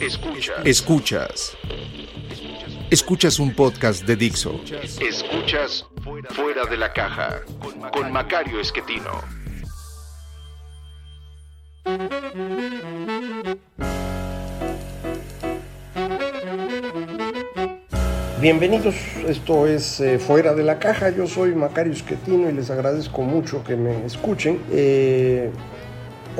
Escuchas. Escuchas. Escuchas un podcast de Dixo. Escuchas Fuera de la Caja con Macario Esquetino. Bienvenidos, esto es eh, Fuera de la Caja, yo soy Macario Esquetino y les agradezco mucho que me escuchen. Eh,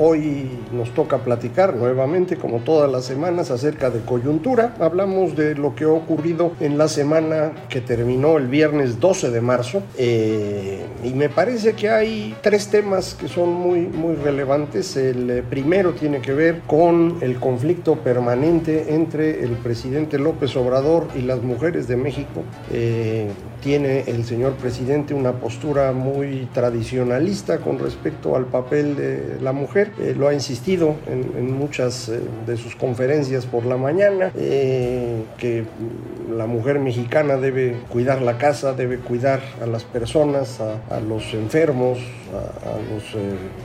Hoy nos toca platicar nuevamente, como todas las semanas, acerca de coyuntura. Hablamos de lo que ha ocurrido en la semana que terminó el viernes 12 de marzo. Eh, y me parece que hay tres temas que son muy, muy relevantes. El eh, primero tiene que ver con el conflicto permanente entre el presidente López Obrador y las mujeres de México. Eh, tiene el señor presidente una postura muy tradicionalista con respecto al papel de la mujer. Eh, lo ha insistido en, muchas eh, de sus conferencias por la mañana, eh, que la mujer mexicana debe cuidar la casa, debe cuidar a las personas, a, los enfermos, a, los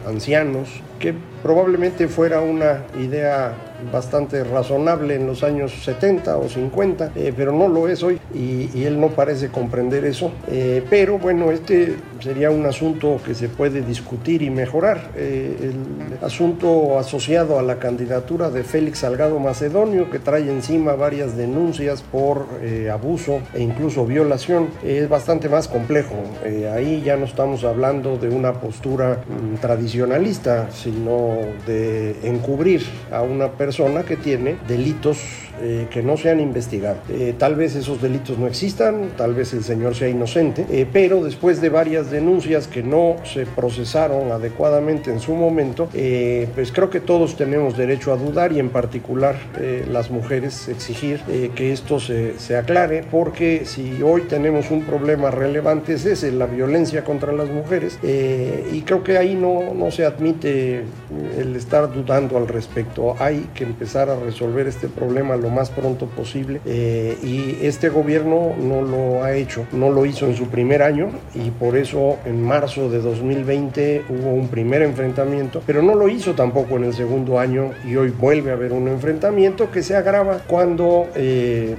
ancianos, que probablemente fuera una idea bastante razonable en los años 70 o 50, eh, pero no lo es hoy y, él no parece comprender eso. Eh, pero bueno, este sería un asunto que se puede discutir y mejorar. Eh, el asunto asociado a la candidatura de Félix Salgado Macedonio, que trae encima varias denuncias por abuso e incluso violación, es bastante más complejo. ahí ya no estamos hablando de una postura mm, tradicionalista, sino de encubrir a una persona persona que tiene delitos eh, que no se han investigado. Eh, tal vez esos delitos no existan, tal vez el señor sea inocente, eh, pero después de varias denuncias que no se procesaron adecuadamente en su momento, pues creo que todos tenemos derecho a dudar y en particular las mujeres exigir que esto se, se, aclare, porque si hoy tenemos un problema relevante es ese, la violencia contra las mujeres, y creo que ahí no, no se admite el estar dudando al respecto. Hay que empezar a resolver este problema lo más pronto posible eh, y este gobierno no lo ha hecho, no lo hizo en su primer año y por eso en marzo de 2020 hubo un primer enfrentamiento, pero no lo hizo tampoco en el segundo año y hoy vuelve a haber un enfrentamiento que se agrava cuando eh,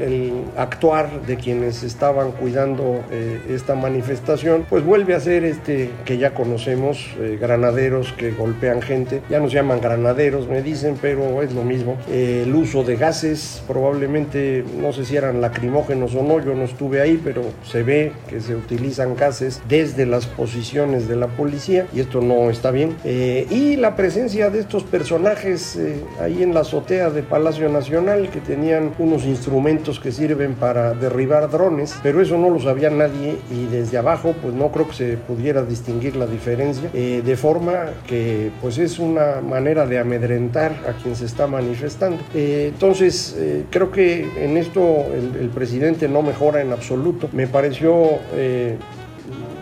el actuar de quienes estaban cuidando eh, esta manifestación pues vuelve a ser este que ya conocemos, granaderos que golpean gente, ya nos llaman granaderos me dicen, pero es lo mismo, el uso de gases, probablemente no sé si eran lacrimógenos o no, yo no estuve ahí, pero se ve que se utilizan gases desde las posiciones de la policía y esto no está bien. Eh, y la presencia de estos personajes eh, ahí en la azotea de Palacio Nacional que tenían unos instrumentos que sirven para derribar drones, pero eso no lo sabía nadie y desde abajo pues no creo que se pudiera distinguir la diferencia, eh, de forma que pues es una manera de amedrentar a quien se está manifestando. Entonces, eh, creo que en esto el, presidente no mejora en absoluto. Me pareció eh,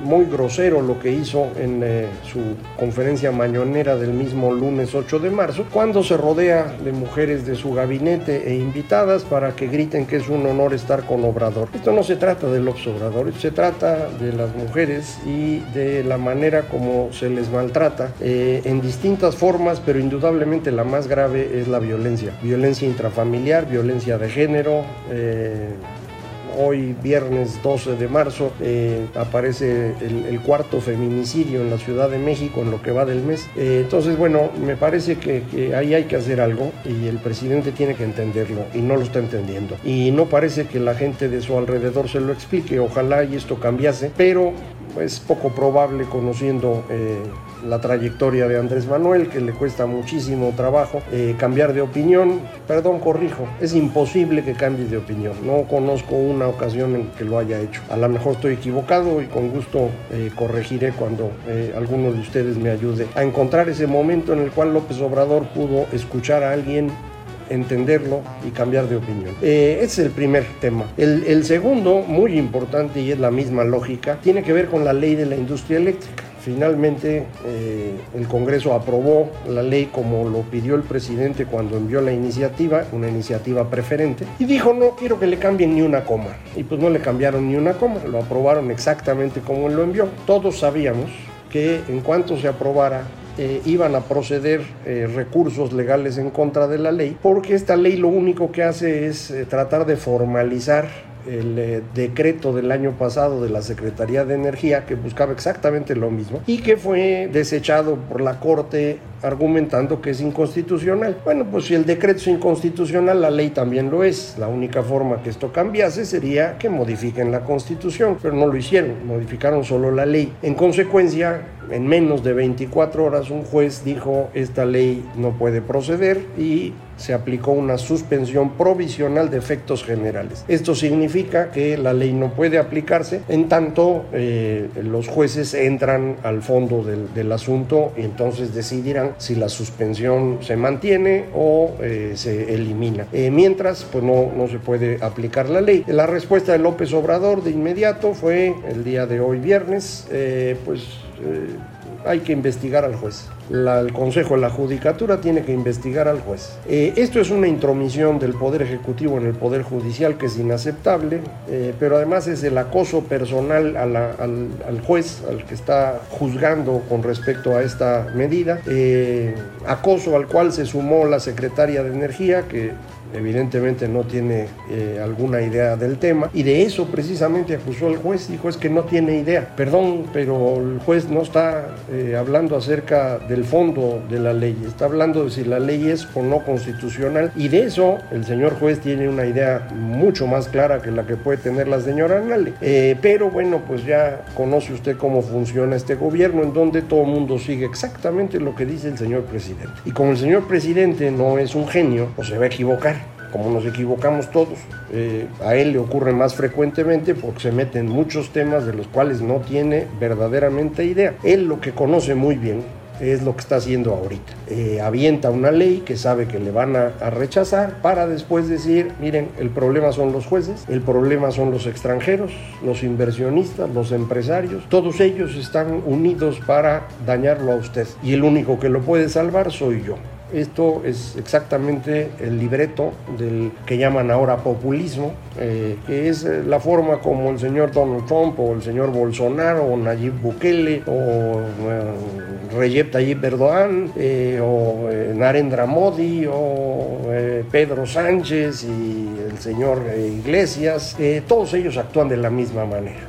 muy grosero lo que hizo en eh, su conferencia mañonera del mismo lunes 8 de marzo, cuando se rodea de mujeres de su gabinete e invitadas para que griten que es un honor estar con Obrador. Esto no se trata de los Obrador, se trata de las mujeres y de la manera como se les maltrata eh, en distintas formas, pero indudablemente la más grave es la violencia. Violencia intrafamiliar, violencia de género. Eh, hoy viernes 12 de marzo eh, aparece el, cuarto feminicidio en la Ciudad de México en lo que va del mes. Eh, entonces, bueno, me parece que, ahí hay que hacer algo y el presidente tiene que entenderlo y no lo está entendiendo. Y no parece que la gente de su alrededor se lo explique. Ojalá y esto cambiase, pero es poco probable conociendo eh, la trayectoria de Andrés Manuel, que le cuesta muchísimo trabajo eh, cambiar de opinión. Perdón, corrijo, es imposible que cambie de opinión. No conozco una ocasión en que lo haya hecho. A lo mejor estoy equivocado y con gusto eh, corregiré cuando eh, alguno de ustedes me ayude a encontrar ese momento en el cual López Obrador pudo escuchar a alguien entenderlo y cambiar de opinión. Eh, ese es el primer tema. El, el segundo, muy importante y es la misma lógica, tiene que ver con la ley de la industria eléctrica. Finalmente eh, el Congreso aprobó la ley como lo pidió el presidente cuando envió la iniciativa, una iniciativa preferente, y dijo no quiero que le cambien ni una coma. Y pues no le cambiaron ni una coma, lo aprobaron exactamente como él lo envió. Todos sabíamos que en cuanto se aprobara eh, iban a proceder eh, recursos legales en contra de la ley, porque esta ley lo único que hace es eh, tratar de formalizar el eh, decreto del año pasado de la Secretaría de Energía que buscaba exactamente lo mismo y que fue desechado por la Corte argumentando que es inconstitucional. Bueno, pues si el decreto es inconstitucional, la ley también lo es. La única forma que esto cambiase sería que modifiquen la Constitución, pero no lo hicieron, modificaron solo la ley. En consecuencia, en menos de 24 horas un juez dijo esta ley no puede proceder y se aplicó una suspensión provisional de efectos generales. Esto significa que la ley no puede aplicarse en tanto eh, los jueces entran al fondo del, asunto y entonces decidirán si la suspensión se mantiene o eh, se elimina. Eh, mientras, pues no, no se puede aplicar la ley. La respuesta de López Obrador de inmediato fue el día de hoy viernes, pues hay que investigar al juez. La, el Consejo la Judicatura tiene que investigar al juez. Eh, esto es una intromisión del Poder Ejecutivo en el Poder Judicial que es inaceptable, eh, pero además es el acoso personal al, al, juez, al que está juzgando con respecto a esta medida, eh, acoso al cual se sumó la secretaria de Energía, que evidentemente no tiene eh, alguna idea del tema y de eso precisamente acusó al juez, dijo es que no tiene idea. Perdón, pero el juez no está eh, hablando acerca del fondo de la ley, está hablando de si la ley es o no constitucional y de eso el señor juez tiene una idea mucho más clara que la que puede tener la señora Nale. Eh, pero bueno, pues ya conoce usted cómo funciona este gobierno en donde todo el mundo sigue exactamente lo que dice el señor presidente. Y como el señor presidente no es un genio, pues se va a equivocar como nos equivocamos todos. Eh, a él le ocurre más frecuentemente porque se mete en muchos temas de los cuales no tiene verdaderamente idea. Él lo que conoce muy bien es lo que está haciendo ahorita. Eh, avienta una ley que sabe que le van a, a, rechazar para después decir, miren, el problema son los jueces, el problema son los extranjeros, los inversionistas, los empresarios, todos ellos están unidos para dañarlo a usted y el único que lo puede salvar soy yo. Esto es exactamente el libreto del que llaman ahora populismo, eh, que es la forma como el señor Donald Trump o el señor Bolsonaro o Nayib Bukele o eh, Recep Tayyip Erdogan eh, o Narendra Modi o Pedro Sánchez y el señor Iglesias, todos ellos actúan de la misma manera.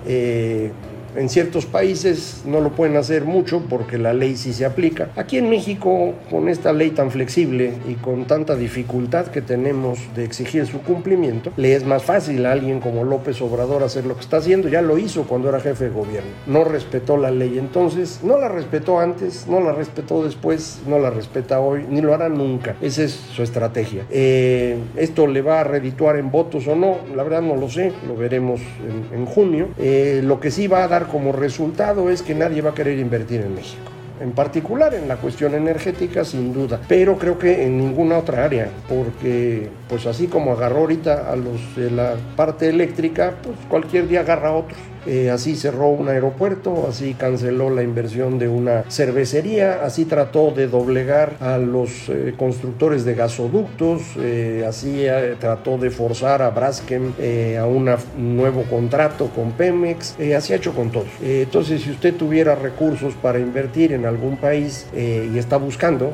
En ciertos países no lo pueden hacer mucho porque la ley sí se aplica. Aquí en México, con esta ley tan flexible y con tanta dificultad que tenemos de exigir su cumplimiento, le es más fácil a alguien como López Obrador hacer lo que está haciendo. Ya lo hizo cuando era jefe de gobierno. No respetó la ley entonces, no la respetó antes, no la respetó después, no la respeta hoy, ni lo hará nunca. Esa es su estrategia. Eh, ¿Esto le va a redituar en votos o no? La verdad no lo sé, lo veremos en, en junio. Eh, lo que sí va a dar como resultado es que nadie va a querer invertir en México. En particular en la cuestión energética, sin duda, pero creo que en ninguna otra área, porque pues así como agarró ahorita a los de la parte eléctrica, pues cualquier día agarra a otros. Eh, así cerró un aeropuerto, así canceló la inversión de una cervecería, así trató de doblegar a los eh, constructores de gasoductos, eh, así trató de forzar a Braskem a un nuevo contrato con Pemex, así ha hecho con todos. entonces, si usted tuviera recursos para invertir en algún país y está buscando,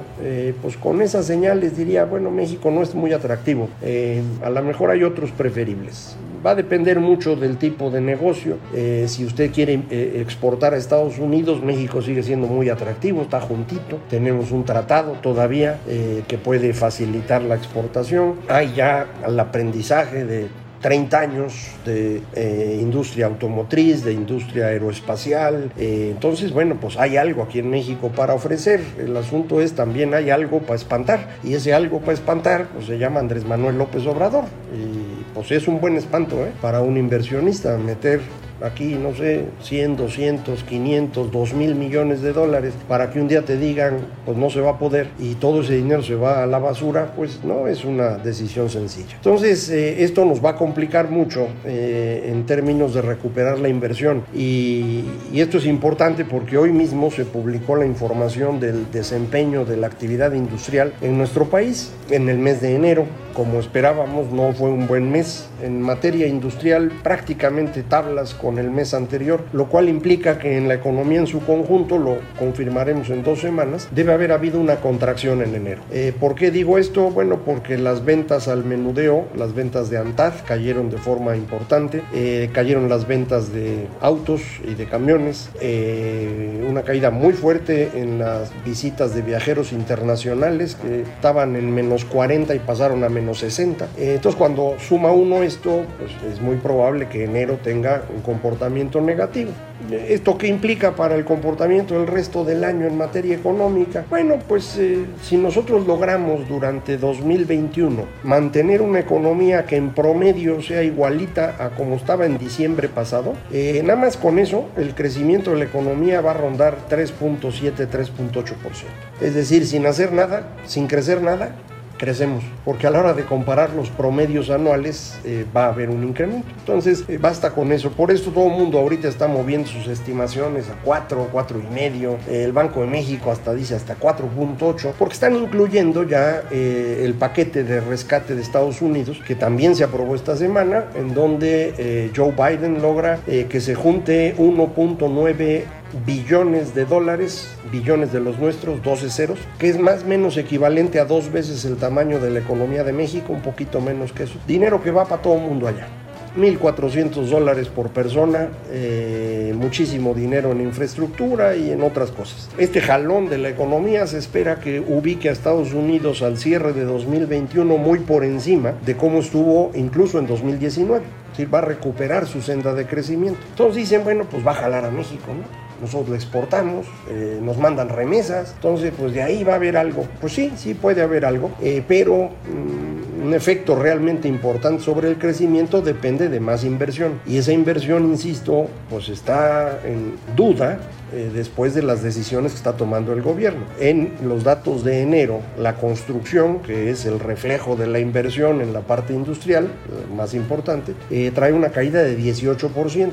pues con esas señales diría, bueno, México no es muy atractivo, a lo mejor hay otros preferibles. Va a depender mucho del tipo de negocio. Eh, si usted quiere eh, exportar a Estados Unidos, México sigue siendo muy atractivo, está juntito. Tenemos un tratado todavía eh, que puede facilitar la exportación. Hay ya el aprendizaje de 30 años de industria automotriz, de industria aeroespacial. Entonces, bueno, pues hay algo aquí en México para ofrecer. El asunto es también hay algo para espantar. Y ese algo para espantar, pues se llama Andrés Manuel López Obrador. Y pues es un buen espanto para un inversionista meter aquí, no sé, 100, 200, 500, 2 mil millones de dólares para que un día te digan, pues no se va a poder y todo ese dinero se va a la basura, pues no es una decisión sencilla. Entonces, eh, esto nos va a complicar mucho eh, en términos de recuperar la inversión y, y esto es importante porque hoy mismo se publicó la información del desempeño de la actividad industrial en nuestro país en el mes de enero. Como esperábamos, no fue un buen mes. En materia industrial, prácticamente tablas con el mes anterior, lo cual implica que en la economía en su conjunto, lo confirmaremos en dos semanas, debe haber habido una contracción en enero. Eh, ¿Por qué digo esto? Bueno, porque las ventas al menudeo, las ventas de ANTAD cayeron de forma importante, eh, cayeron las ventas de autos y de camiones, eh, una caída muy fuerte en las visitas de viajeros internacionales que estaban en menos 40 y pasaron a menos 60. entonces cuando suma uno esto, pues es muy probable que enero tenga un comportamiento negativo. ¿Esto qué implica para el comportamiento del resto del año en materia económica? Bueno, pues eh, si nosotros logramos durante 2021 mantener una economía que en promedio sea igualita a como estaba en diciembre pasado, eh, nada más con eso el crecimiento de la economía va a rondar 3.7-3.8%. Es decir, sin hacer nada, sin crecer nada, crecemos, porque a la hora de comparar los promedios anuales eh, va a haber un incremento. Entonces, eh, basta con eso. Por esto todo el mundo ahorita está moviendo sus estimaciones a 4, 4 y medio. el Banco de México hasta dice hasta 4.8, porque están incluyendo ya eh, el paquete de rescate de Estados Unidos, que también se aprobó esta semana, en donde Joe Biden logra que se junte 1.9 billones de dólares, billones de los nuestros, 12 ceros, que es más o menos equivalente a dos veces el tamaño de la economía de México, un poquito menos que eso. Dinero que va para todo el mundo allá. 1.400 dólares por persona, eh, muchísimo dinero en infraestructura y en otras cosas. Este jalón de la economía se espera que ubique a Estados Unidos al cierre de 2021 muy por encima de cómo estuvo incluso en 2019. Es va a recuperar su senda de crecimiento. Entonces dicen, bueno, pues va a jalar a México, ¿no? Nosotros lo exportamos, eh, nos mandan remesas, entonces pues de ahí va a haber algo. Pues sí, sí puede haber algo, eh, pero mm, un efecto realmente importante sobre el crecimiento depende de más inversión. Y esa inversión, insisto, pues está en duda eh, después de las decisiones que está tomando el gobierno. En los datos de enero, la construcción, que es el reflejo de la inversión en la parte industrial, más importante, trae una caída de 18%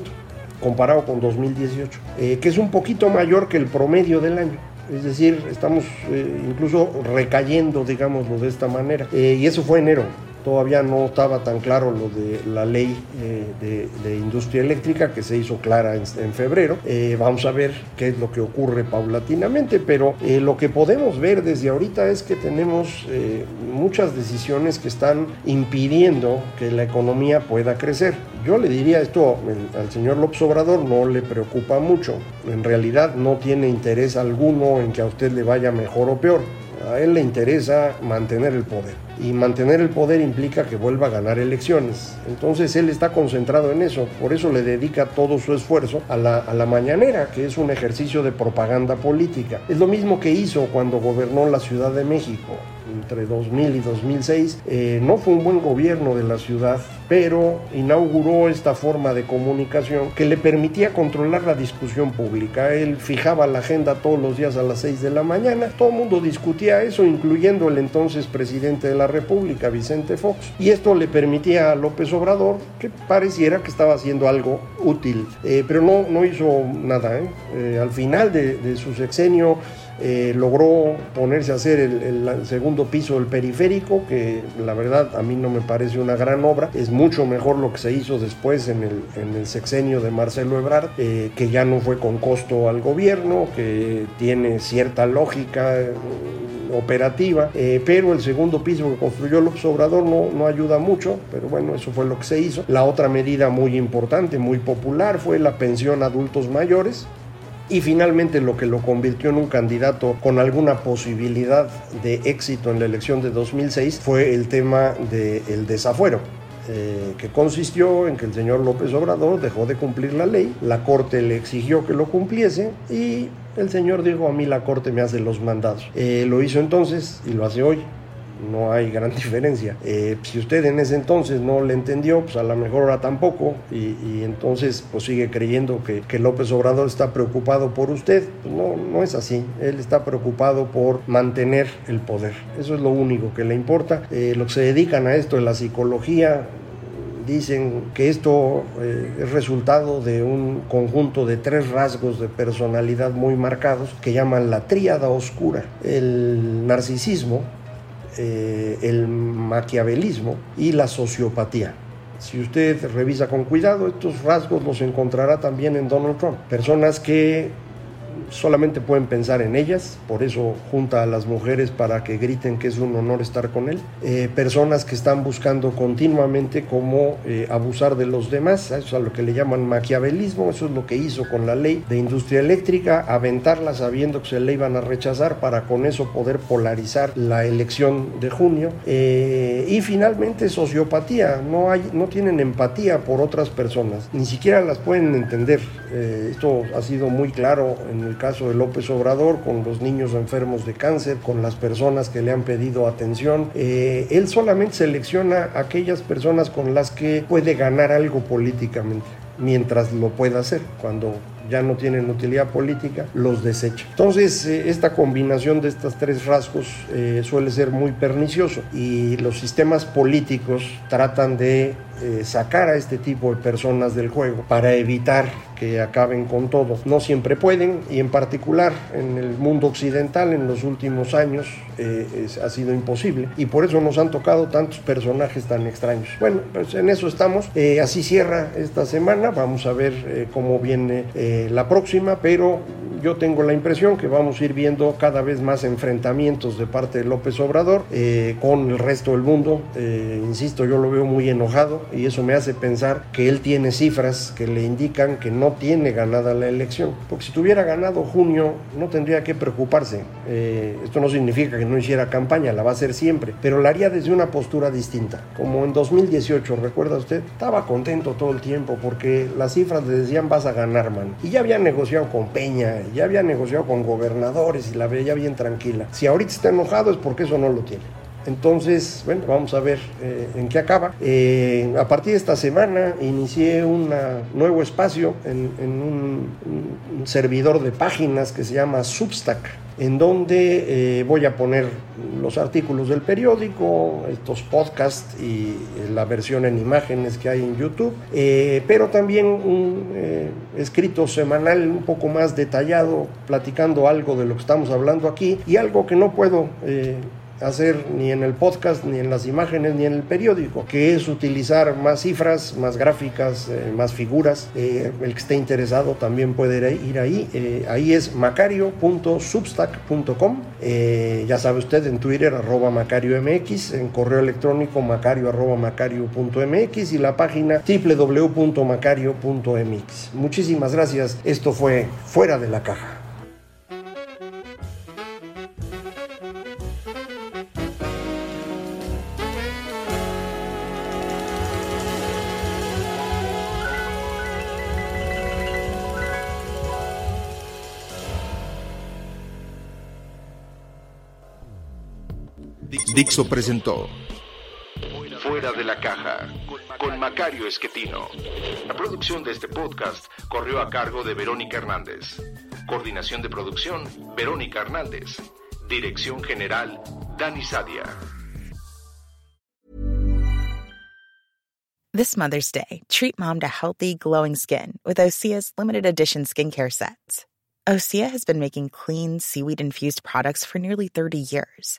comparado con 2018, eh, que es un poquito mayor que el promedio del año. Es decir, estamos eh, incluso recayendo, digámoslo de esta manera. Eh, y eso fue enero todavía no estaba tan claro lo de la ley eh, de, industria eléctrica que se hizo clara en, febrero. Eh, vamos a ver qué es lo que ocurre paulatinamente, pero eh, lo que podemos ver desde ahorita es que tenemos muchas decisiones que están impidiendo que la economía pueda crecer. Yo le diría esto al señor López Obrador, no le preocupa mucho. En realidad no tiene interés alguno en que a usted le vaya mejor o peor. A él le interesa mantener el poder y mantener el poder implica que vuelva a ganar elecciones. Entonces él está concentrado en eso, por eso le dedica todo su esfuerzo a la, a mañanera, que es un ejercicio de propaganda política. Es lo mismo que hizo cuando gobernó la Ciudad de México entre 2000 y 2006. Eh, no fue un buen gobierno de la ciudad, pero inauguró esta forma de comunicación que le permitía controlar la discusión pública. Él fijaba la agenda todos los días a las 6 de la mañana, todo el mundo discutía eso, incluyendo el entonces presidente de la República, Vicente Fox, y esto le permitía a López Obrador que pareciera que estaba haciendo algo útil, eh, pero no, no hizo nada. ¿eh? al final de, de su sexenio, eh, logró ponerse a hacer el, segundo piso del periférico, que la verdad a mí no me parece una gran obra. Es mucho mejor lo que se hizo después en el, en el sexenio de Marcelo Ebrard, eh, que ya no fue con costo al gobierno, que tiene cierta lógica mm, operativa, eh, pero el segundo piso que construyó López Obrador no, no ayuda mucho, pero bueno, eso fue lo que se hizo. La otra medida muy importante, muy popular, fue la pensión a adultos mayores, y finalmente lo que lo convirtió en un candidato con alguna posibilidad de éxito en la elección de 2006 fue el tema del desafuero. eh, que consistió en que el señor López Obrador dejó de cumplir la ley, la Corte le exigió que lo cumpliese y el señor dijo a mí la Corte me hace los mandados. Eh, lo hizo entonces y lo hace hoy no hay gran diferencia. Eh, si usted en ese entonces no le entendió, pues a lo mejor ahora tampoco, y, entonces pues sigue creyendo que, López Obrador está preocupado por usted. Pues no, no es así. Él está preocupado por mantener el poder. Eso es lo único que le importa. Eh, los que se dedican a esto de la psicología, dicen que esto eh, es resultado de un conjunto de tres rasgos de personalidad muy marcados que llaman la tríada oscura. El narcisismo, eh, el maquiavelismo y la sociopatía. Si usted revisa con cuidado, estos rasgos los encontrará también en Donald Trump. Personas que solamente pueden pensar en ellas, por eso junta a las mujeres para que griten que es un honor estar con él. Eh, personas que están buscando continuamente cómo eh, abusar de los demás, eso es lo que le llaman maquiavelismo, eso es lo que hizo con la ley de industria eléctrica, aventarla sabiendo que se le iban a rechazar para con eso poder polarizar la elección de junio. Eh, y finalmente sociopatía, no, hay, no tienen empatía por otras personas, ni siquiera las pueden entender. esto ha sido muy claro en el caso de López Obrador, con los niños enfermos de cáncer, con las personas que le han pedido atención. Eh, él solamente selecciona aquellas personas con las que puede ganar algo políticamente, mientras lo pueda hacer. Cuando ya no tienen utilidad política, los desecha. Entonces, eh, esta combinación de estos tres rasgos eh, suele ser muy pernicioso y los sistemas políticos tratan de sacar a este tipo de personas del juego para evitar que acaben con todo. No siempre pueden y en particular en el mundo occidental en los últimos años eh, ha sido imposible y por eso nos han tocado tantos personajes tan extraños. Bueno, pues en eso estamos. Eh, así cierra esta semana. Vamos a ver eh, cómo viene la próxima, pero yo tengo la impresión que vamos a ir viendo cada vez más enfrentamientos de parte de López Obrador con el resto del mundo. insisto, yo lo veo muy enojado y eso me hace pensar que él tiene cifras que le indican que no tiene ganada la elección. Porque si tuviera ganado junio, no tendría que preocuparse. Eh, esto no significa que no hiciera campaña, la va a hacer siempre, pero la haría desde una postura distinta. Como en 2018, ¿recuerda usted? Estaba contento todo el tiempo porque las cifras le decían vas a ganar, man. Y ya había negociado con Peña, ya había negociado con gobernadores y la veía bien tranquila. Si ahorita está enojado es porque eso no lo tiene. Entonces, bueno, vamos a ver eh, en qué acaba. Eh, a partir de esta semana inicié un nuevo espacio en, un, servidor de páginas que se llama Substack, en donde eh, voy a poner los artículos del periódico, estos podcasts y la versión en imágenes que hay en YouTube, pero también un escrito semanal un poco más detallado, platicando algo de lo que estamos hablando aquí y algo que no puedo hacer ni en el podcast, ni en las imágenes, ni en el periódico, que es utilizar más cifras, más gráficas, eh, más figuras. Eh, el que esté interesado también puede ir ahí. Eh, ahí es macario.substack.com. ya sabe usted en Twitter arroba MacarioMX, en correo electrónico macario macario.mx y la página www.macario.mx. Muchísimas gracias. Esto fue Fuera de la Caja. Dixo presentó Fuera de la caja con Macario Esquetino. La producción de este podcast corrió a cargo de Verónica Hernández. Coordinación de producción, Verónica Hernández. Dirección General, Dani Sadia. This Mother's Day, treat mom to healthy, glowing skin with Osea's limited edition skincare sets. Osea has been making clean, seaweed infused products for nearly 30 years.